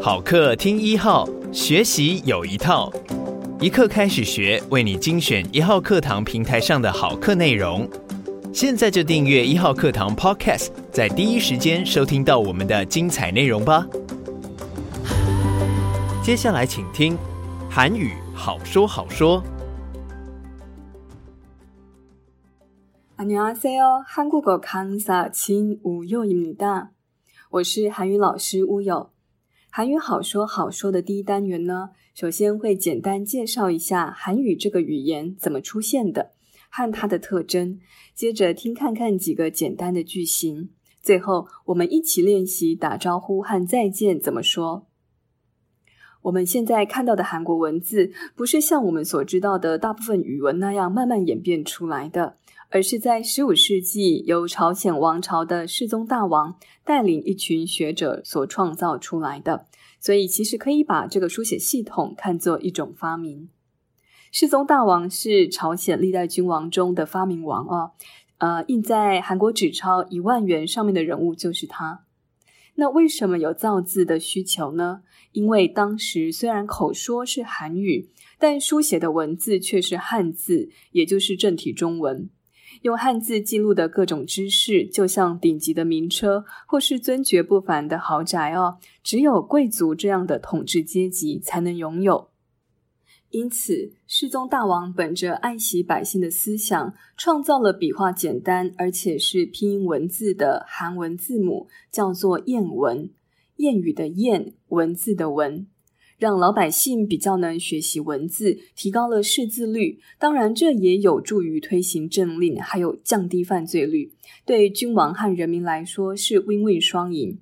好课听一号，学习有一套，一课开始学，为你精选一号课堂平台上的好课内容。现在就订阅一号课堂 Podcast，在第一时间收听到我们的精彩内容吧。接下来请听韩语好说好说。 안녕하세요. 한국어 강사 진우요입니다. 我是韩语老师乌有。 韩语好说好说的第一单元呢，首先会简单介绍一下韩语这个语言怎么出现的和它的特征，接着听看看几个简单的句型，最后我们一起练习打招呼和再见怎么说。我们现在看到的韩国文字，不是像我们所知道的大部分语文那样慢慢演变出来的。而是在十五世纪，由朝鲜王朝的世宗大王带领一群学者所创造出来的，所以其实可以把这个书写系统看作一种发明。世宗大王是朝鲜历代君王中的发明王哦，呃，印在韩国纸钞一万元上面的人物就是他。那为什么有造字的需求呢？因为当时虽然口说是韩语，但书写的文字却是汉字，也就是正体中文。用汉字记录的各种知识，就像顶级的名车或是尊爵不凡的豪宅哦，只有贵族这样的统治阶级才能拥有。因此，世宗大王本着爱惜百姓的思想，创造了笔画简单而且是拼音文字的韩文字母，叫做谚文。谚语的谚，文字的文。让老百姓比较能学习文字，提高了识字率。当然，这也有助于推行政令，还有降低犯罪率。对君王和人民来说是 win-win 双赢。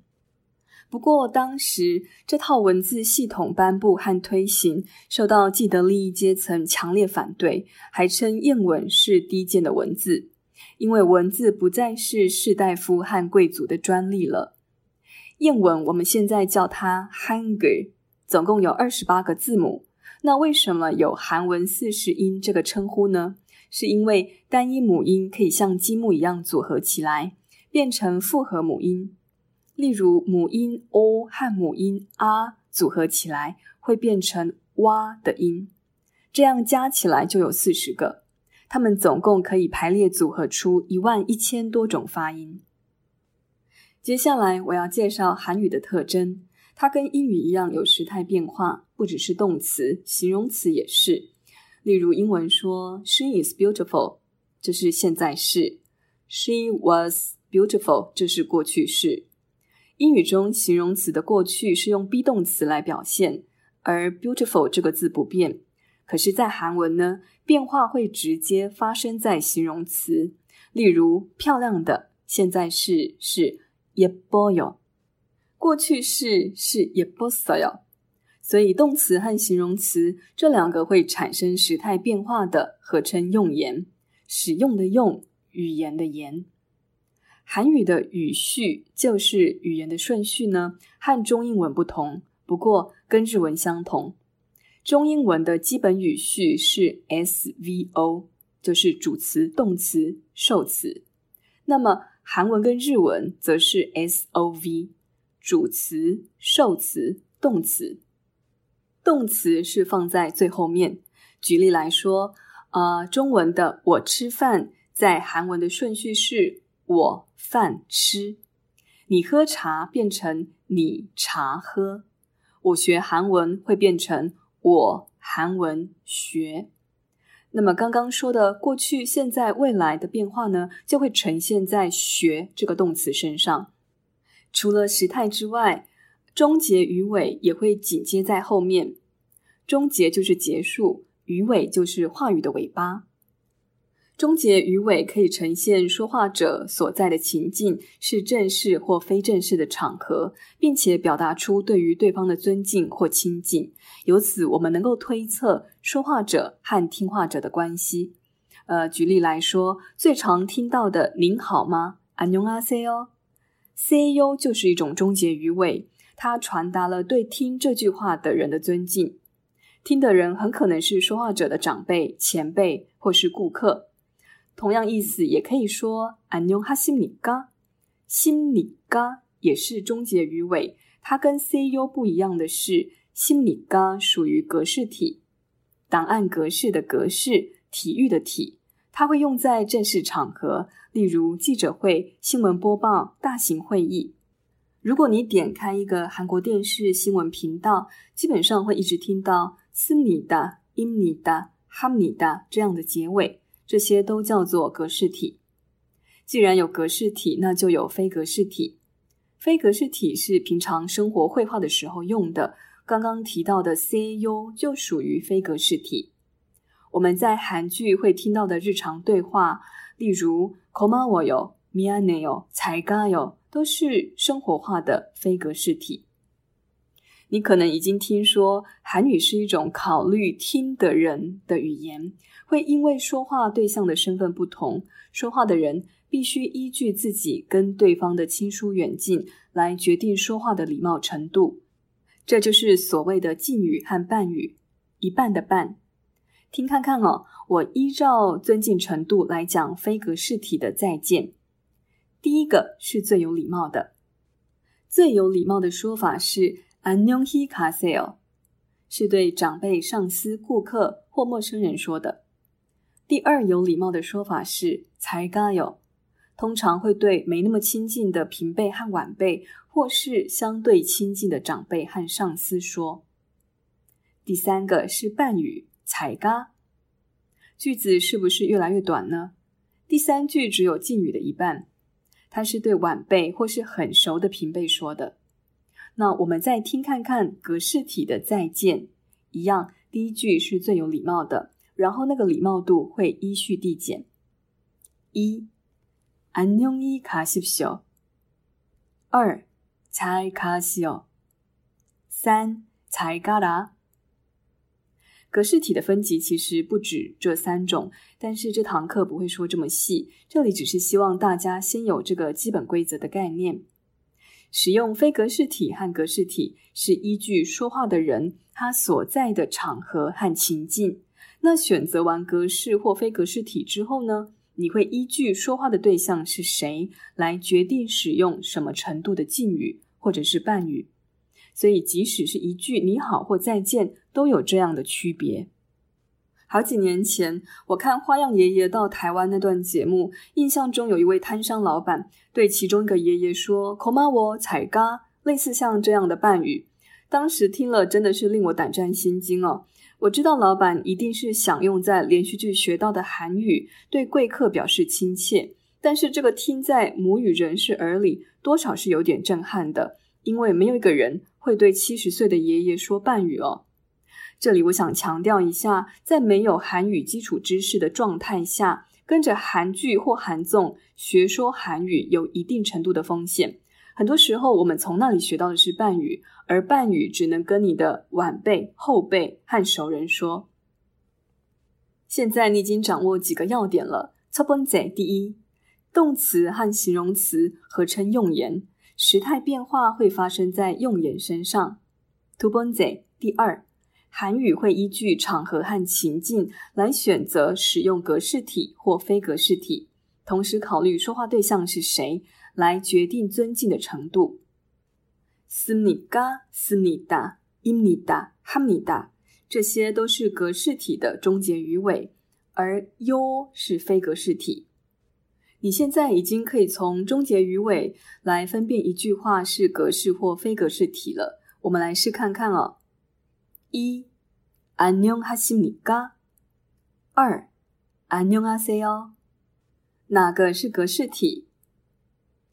不过，当时这套文字系统颁布和推行，受到既得利益阶层强烈反对，还称谚文是低贱的文字，因为文字不再是士大夫和贵族的专利了。谚文我们现在叫它 hanger。总共有二十八个字母，那为什么有韩文四十音这个称呼呢？是因为单一母音可以像积木一样组合起来，变成复合母音。例如母音 o 和母音 a 组合起来会变成哇的音，这样加起来就有四十个，它们总共可以排列组合出一万一千多种发音。接下来我要介绍韩语的特征。它跟英语一样有时态变化，不只是动词，形容词也是。例如英文说 “She is beautiful”，这是现在式；“She was beautiful”，这是过去式。英语中形容词的过去是用 be 动词来表现，而 “beautiful” 这个字不变。可是，在韩文呢，变化会直接发生在形容词。例如，漂亮的现在式是 예뻐요。 过去式是예뻤어요，所以动词和形容词这两个会产生时态变化的，合称用言，使用的用，语言的言。韩语的语序就是语言的顺序呢，和中英文不同，不过跟日文相同。中英文的基本语序是 SVO，就是主词、动词、受词。那么韩文跟日文则是 SOV。 主词、受词、动词，动词是放在最后面。举例来说，呃，中文的“我吃饭”在韩文的顺序是“我饭吃”。你喝茶变成“你茶喝”。我学韩文会变成“我韩文学”。那么刚刚说的过去、现在、未来的变化呢，就会呈现在“学”这个动词身上。除了时态之外，终结语尾也会紧接在后面。终结就是结束，语尾就是话语的尾巴。终结语尾可以呈现说话者所在的情境是正式或非正式的场合，并且表达出对于对方的尊敬或亲近。由此，我们能够推测说话者和听话者的关系。呃，举例来说，最常听到的“您好吗？”안녕하세요。 seyo 就是一种终结语尾，它传达了对听这句话的人的尊敬。听的人很可能是说话者的长辈、前辈或是顾客。同样意思也可以说안녕하십니까， 십니까也是终结语尾， 它跟 CU 不一样的是，心理嘎属于格式体，档案格式的格式，体育的体， 它会用在正式场合，例如记者会、新闻播报、大型会议。如果你点开一个韩国电视新闻频道，基本上会一直听到斯尼达、因尼达、哈尼达这样的结尾，这些都叫做格式体。既然有格式体，那就有非格式体。非格式体是平常生活会话的时候用的。刚刚提到的 CU 就属于非格式体。我们在韩剧会听到的日常对话，例如“고마워요”、“미안해요”、“잘가요”，都是生活化的非格式体。你可能已经听说韩语是一种考虑听的人的语言，会因为说话对象的身份不同，说话的人必须依据自己跟对方的亲疏远近来决定说话的礼貌程度。这就是所谓的敬语和半语，一半的半，听看看哦。我依照尊敬程度来讲非格式体的再见。第一个是最有礼貌的，最有礼貌的说法是 “anyonghi k a s e o 是对长辈、上司、顾客或陌生人说的。第二有礼貌的说法是“才가요”，通常会对没那么亲近的平辈和晚辈，或是相对亲近的长辈和上司说。第三个是伴语，才嘎。句子是不是越来越短呢？第三句只有敬语的一半，它是对晚辈或是很熟的平辈说的。那我们再听看看格式体的再见，一样，第一句是最有礼貌的，然后那个礼貌度会依序递减。一。안녕히가십시오。二，잘가시오。三，잘가라。 格式体的分级其实不止这三种，但是这堂课不会说这么细，这里只是希望大家先有这个基本规则的概念。使用非格式体和格式体是依据说话的人他所在的场合和情境。那选择完格式或非格式体之后呢？你会依据说话的对象是谁来决定使用什么程度的敬语或者是半语，所以即使是一句“你好”或“再见”，都有这样的区别。好几年前，我看《花样爷爷》到台湾那段节目，印象中有一位摊商老板对其中一个爷爷说 k o m a w 踩嘎”，类似像这样的伴语。当时听了真的是令我胆战心惊哦。我知道老板一定是想用在连续剧学到的韩语对贵客表示亲切，但是这个听在母语人士耳里，多少是有点震撼的，因为没有一个人会对七十岁的爷爷说半语哦。这里我想强调一下，在没有韩语基础知识的状态下，跟着韩剧或韩综学说韩语，有一定程度的风险。很多时候，我们从那里学到的是半语，而半语只能跟你的晚辈、后辈和熟人说。现在你已经掌握几个要点了。첫 번째，第一，动词和形容词合称用言， 时态变化会发生在用眼身上。t u b o n z 第二，韩语会依据场合和情境来选择使用格式体或非格式体，同时考虑说话对象是谁，来决定尊敬的程度。斯米嘎斯米达伊米达哈米达，这些都是格式体的终结语尾，而 u 是非格式体。你现在已经可以从终结语尾来分辨一句话是格式或非格式体了。我们来试看看哦。一，안녕하십니까？二，안녕하세요。哪个是格式体？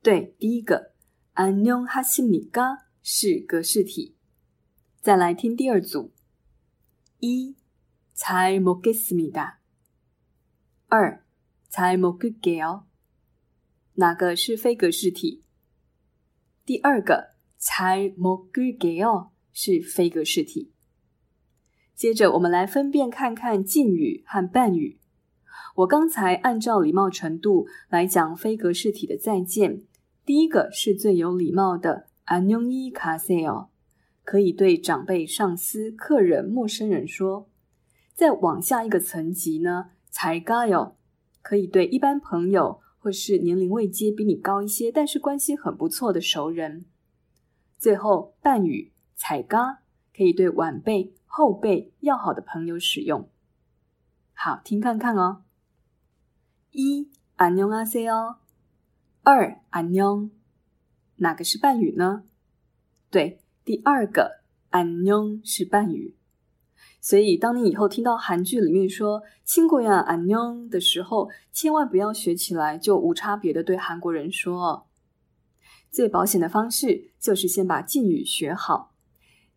对，第一个안녕하십니까是格式体。再来听第二组，一잘먹겠습니다。二잘먹을게요。 哪个是非格式体？第二个잘먹을게요是非格式体。接着我们来分辨看看敬语和半语。我刚才按照礼貌程度来讲非格式体的再见。第一个是最有礼貌的，안녕히가세요，可以对长辈、上司、客人、陌生人说。再往下一个层级呢，잘가요，可以对一般朋友 或是年龄位阶比你高一些，但是关系很不错的熟人。 最后半语彩嘎可以对晚辈、后辈要好的朋友使用。好，听看看哦。一안녕하세요，二안녕，哪个是半语呢？对，第二个안녕是半语。 所以，当你以后听到韩剧里面说“亲过呀안녕”的时候，千万不要学起来就无差别的对韩国人说哦。最保险的方式就是先把敬语学好。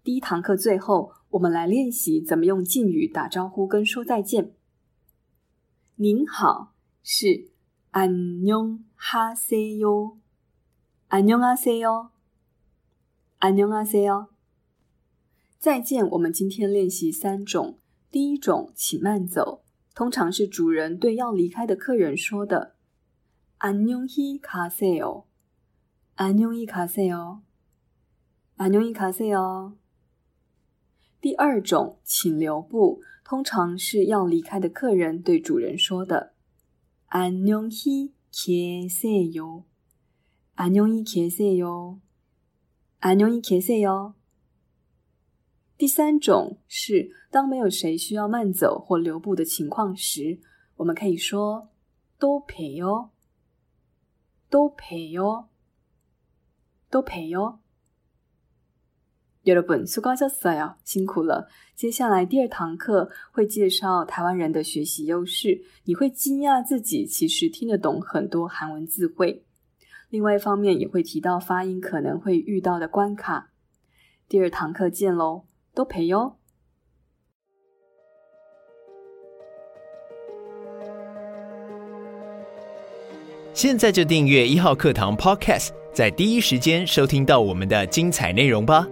第一堂课最后，我们来练习怎么用敬语打招呼跟说再见。您好是안녕하세요，안녕하세요，안녕하세요。 再见，我们今天练习三种。第一种，请慢走，通常是主人对要离开的客人说的。안녕히가세요，안녕히가세요，안녕히가세요。第二种，请留步，通常是要离开的客人对主人说的。안녕히계세요，안녕히계세요，안녕히계세요。 第三种是，当没有谁需要慢走或留步的情况时，我们可以说“都陪哟”，“都陪哟”，“都陪哟”。여러분수고하셨어요，辛苦了。接下来第二堂课会介绍台湾人的学习优势，你会惊讶自己其实听得懂很多韩文字汇。另外一方面也会提到发音可能会遇到的关卡。第二堂课见喽！ 都陪哟！现在就订阅一号课堂 Podcast，在第一时间收听到我们的精彩内容吧。